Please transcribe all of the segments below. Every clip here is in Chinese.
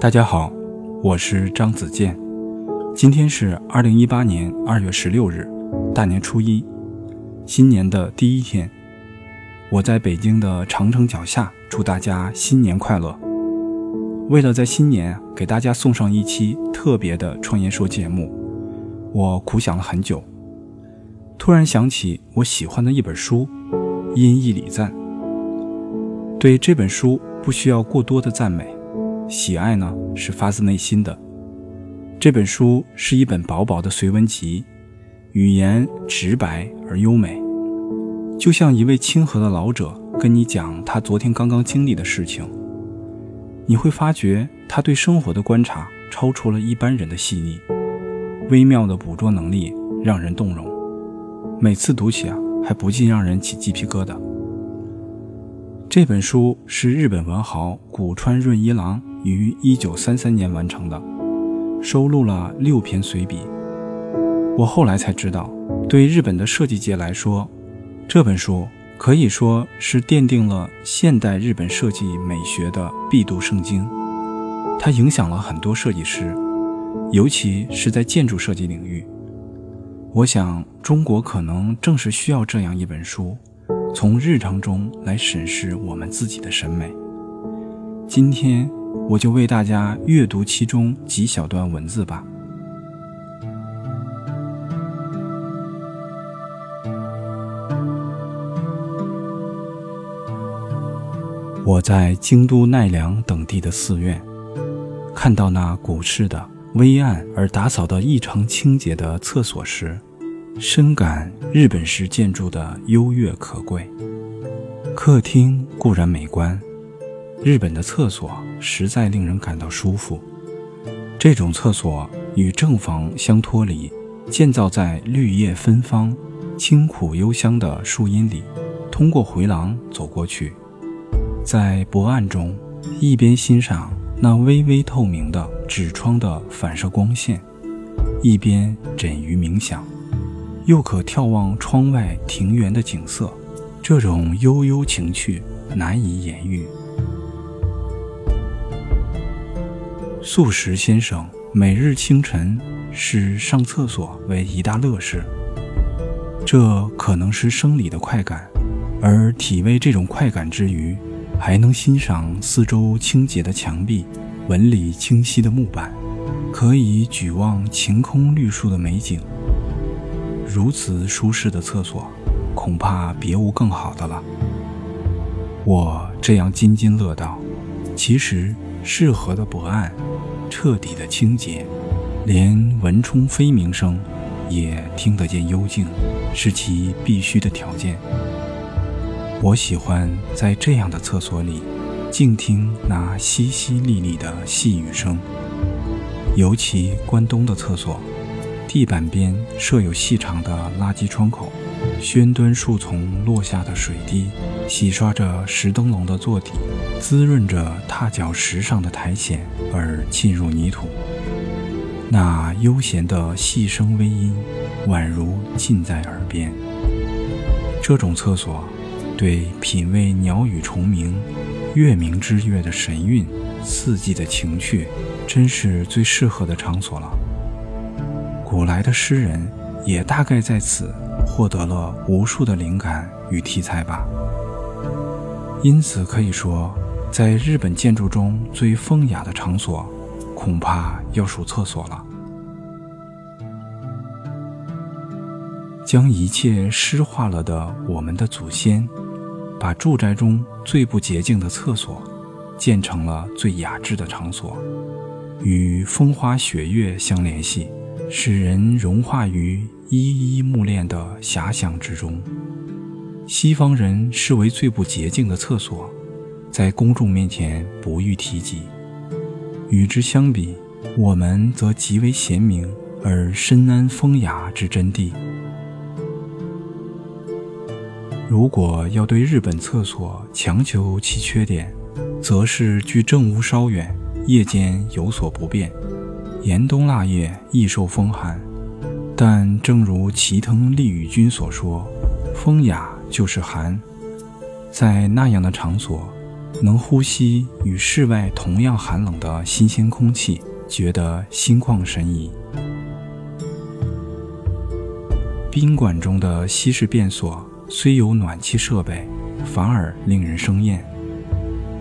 大家好，我是张子健。今天是二零一八年二月十六日，大年初一，新年的第一天。我在北京的长城脚下，祝大家新年快乐。为了在新年给大家送上一期特别的《创业说》节目，我苦想了很久，突然想起我喜欢的一本书《音义礼赞》。对这本书不需要过多的赞美，喜爱呢是发自内心的。这本书是一本薄薄的随文集，语言直白而优美。就像一位亲和的老者跟你讲他昨天刚刚经历的事情，你会发觉他对生活的观察超出了一般人的细腻，微妙的捕捉能力让人动容。每次读起啊，还不禁让人起鸡皮疙瘩。这本书是日本文豪古川润一郎于一九三三年完成的，收录了六篇随笔。我后来才知道，对日本的设计界来说，这本书可以说是奠定了现代日本设计美学的必读圣经，它影响了很多设计师，尤其是在建筑设计领域。我想，中国可能正是需要这样一本书，从日常中来审视我们自己的审美。今天，我就为大家阅读其中几小段文字吧。我在京都奈良等地的寺院，看到那古式的微暗而打扫得异常清洁的厕所时，深感日本式建筑的优越可贵。客厅固然美观，日本的厕所实在令人感到舒服。这种厕所与正房相脱离，建造在绿叶芬芳、清苦幽香的树荫里，通过回廊走过去。在薄暗中，一边欣赏那微微透明的纸窗的反射光线，一边枕于冥想，又可眺望窗外庭园的景色，这种悠悠情趣难以言喻。素食先生每日清晨视上厕所为一大乐事，这可能是生理的快感，而体味这种快感之余。还能欣赏四周清洁的墙壁、纹理清晰的木板，可以举望晴空绿树的美景。如此舒适的厕所，恐怕别无更好的了。我这样津津乐道，其实适合的薄暗，彻底的清洁，连蚊虫飞鸣声也听得见幽静，是其必须的条件。我喜欢在这样的厕所里静听那淅淅沥沥的细雨声，尤其关东的厕所，地板边设有细长的垃圾窗口，宣端树丛落下的水滴洗刷着石灯笼的座底，滋润着踏脚石上的苔藓而浸入泥土。那悠闲的细声微音，宛如近在耳边。这种厕所。对品味鸟语虫鸣、月明之月的神韵、四季的情趣，真是最适合的场所了。古来的诗人也大概在此获得了无数的灵感与题材吧。因此可以说，在日本建筑中最风雅的场所，恐怕要数厕所了。将一切诗化了的我们的祖先。把住宅中最不洁净的厕所建成了最雅致的场所，与风花雪月相联系，使人融化于依依目恋的遐想之中。西方人视为最不洁净的厕所，在公众面前不予提及。与之相比，我们则极为贤明而深谙风雅之真谛。如果要对日本厕所强求其缺点，则是距正屋稍远，夜间有所不便，严冬腊月易受风寒。但正如齐藤利宇君所说：“风雅就是寒。”在那样的场所，能呼吸与室外同样寒冷的新鲜空气，觉得心旷神怡。宾馆中的西式便所虽有暖气设备，反而令人生厌。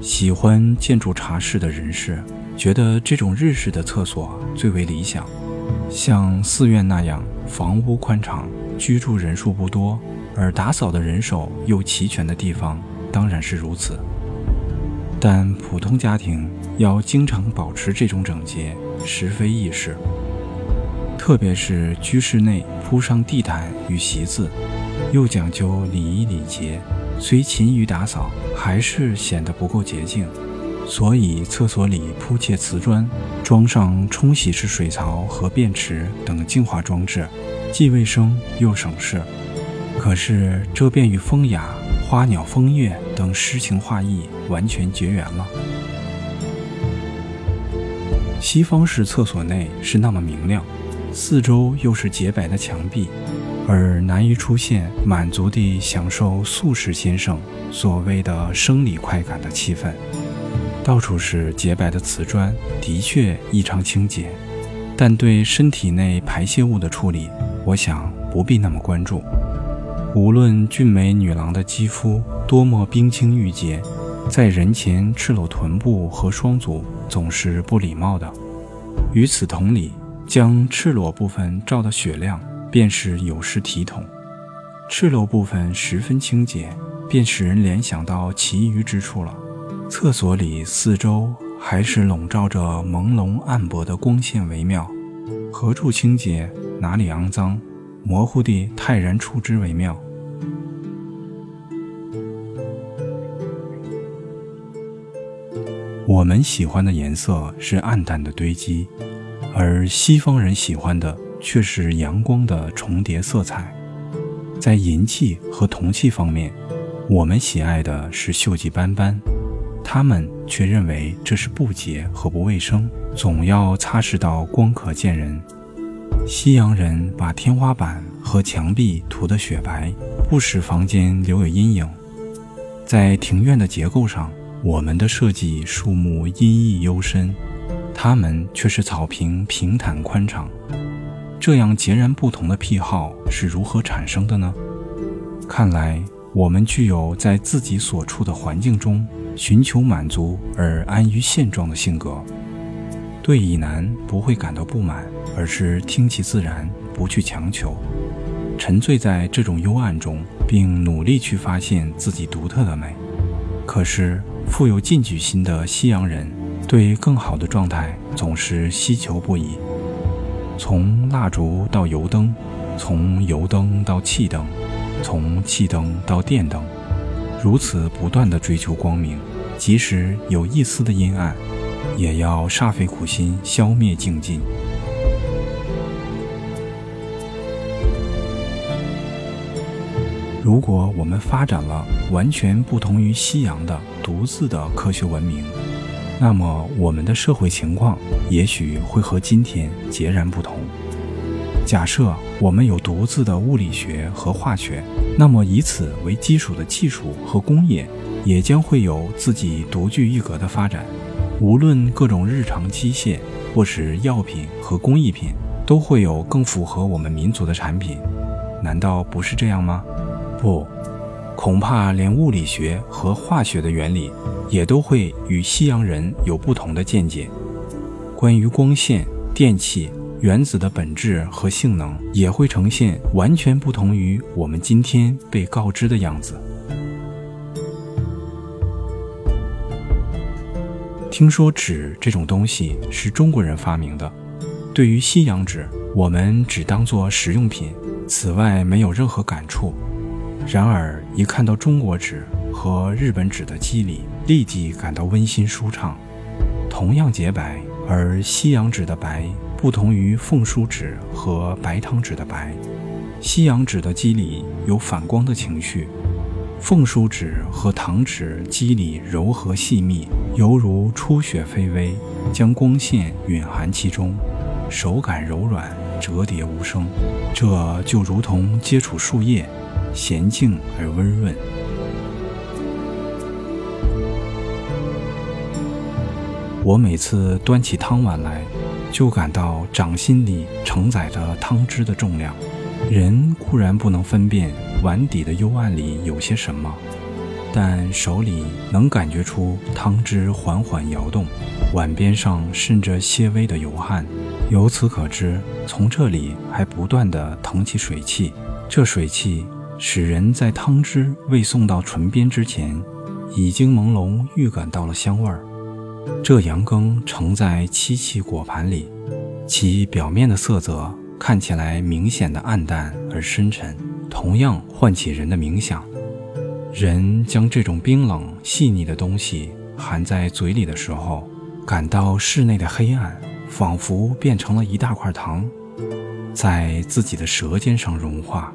喜欢建筑茶室的人士觉得这种日式的厕所最为理想。像寺院那样房屋宽敞、居住人数不多，而打扫的人手又齐全的地方，当然是如此。但普通家庭要经常保持这种整洁，实非易事。特别是居室内铺上地毯与席子，又讲究礼仪礼节，虽勤于打扫，还是显得不够洁净。所以厕所里铺砌瓷砖，装上冲洗式水槽和便池等净化装置，既卫生又省事。可是这便与风雅、花鸟风月等诗情画意完全绝缘了。西方式厕所内是那么明亮。四周又是洁白的墙壁，而难以出现满足地享受素食先生所谓的生理快感的气氛。到处是洁白的瓷砖，的确异常清洁，但对身体内排泄物的处理，我想不必那么关注。无论俊美女郎的肌肤多么冰清玉洁，在人前赤裸臀部和双足总是不礼貌的。与此同理。将赤裸部分照得雪亮，便是有失体统；赤裸部分十分清洁，便使人联想到其余之处了。厕所里四周还是笼罩着朦胧暗薄的光线为妙，何处清洁，哪里肮脏，模糊地泰然处之为妙。我们喜欢的颜色是暗淡的堆积。而西方人喜欢的却是阳光的重叠色彩，在银器和铜器方面，我们喜爱的是锈迹斑斑，他们却认为这是不洁和不卫生，总要擦拭到光可见人。西洋人把天花板和墙壁涂得雪白，不使房间留有阴影。在庭院的结构上，我们的设计树木阴翳幽深。他们却是草坪平坦宽敞，这样截然不同的癖好是如何产生的呢？看来我们具有在自己所处的环境中寻求满足而安于现状的性格。对以南不会感到不满，而是听其自然，不去强求，沉醉在这种幽暗中，并努力去发现自己独特的美。可是富有进取心的西洋人。对更好的状态总是希求不已，从蜡烛到油灯，从油灯到气灯，从气灯到电灯，如此不断的追求光明，即使有一丝的阴暗，也要煞费苦心消灭净尽。如果我们发展了完全不同于西洋的独自的科学文明，那么，我们的社会情况也许会和今天截然不同。假设我们有独自的物理学和化学，那么以此为基础的技术和工业也将会有自己独具一格的发展。无论各种日常机械，或是药品和工艺品，都会有更符合我们民族的产品。难道不是这样吗？不。恐怕连物理学和化学的原理也都会与西洋人有不同的见解。关于光线、电器、原子的本质和性能，也会呈现完全不同于我们今天被告知的样子。听说纸这种东西是中国人发明的，对于西洋纸，我们只当做实用品，此外没有任何感触。然而，一看到中国纸和日本纸的肌理，立即感到温馨舒畅。同样洁白，而西洋纸的白不同于凤书纸和白糖纸的白。西洋纸的肌理有反光的情绪，凤书纸和糖纸肌理柔和细密，犹如初雪飞微，将光线蕴含其中，手感柔软，折叠无声。这就如同接触树叶。娴静而温润。我每次端起汤碗来，就感到掌心里承载着汤汁的重量。人固然不能分辨碗底的幽暗里有些什么，但手里能感觉出汤汁缓缓摇动，碗边上渗着些微的油汗。由此可知，从这里还不断地腾起水汽。这水汽使人在汤汁未送到唇边之前，已经朦胧预感到了香味儿。这羊羹盛在漆器果盘里，其表面的色泽看起来明显的暗淡而深沉，同样唤起人的冥想。人将这种冰冷细腻的东西含在嘴里的时候，感到室内的黑暗。仿佛变成了一大块糖，在自己的舌尖上融化。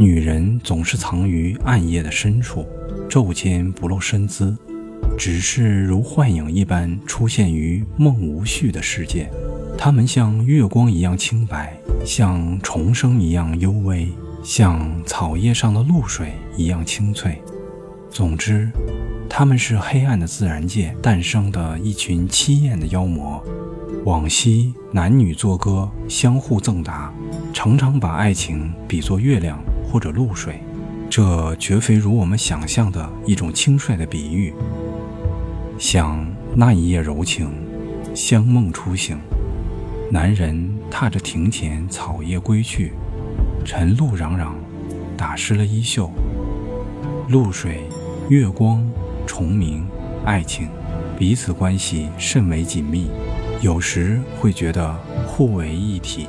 女人总是藏于暗夜的深处，昼间不露身姿，只是如幻影一般出现于梦无序的世界。她们像月光一样清白，像虫声一样幽微，像草叶上的露水一样清脆。总之，他们是黑暗的自然界诞生的一群凄艳的妖魔。往昔男女作歌，相互赠答，常常把爱情比作月亮或者露水。这绝非如我们想象的一种轻率的比喻。想那一夜柔情，香梦初醒，男人踏着庭前草叶归去，晨露攘攘，打湿了衣袖，露水。月光、虫鸣、爱情，彼此关系甚为紧密，有时会觉得互为一体。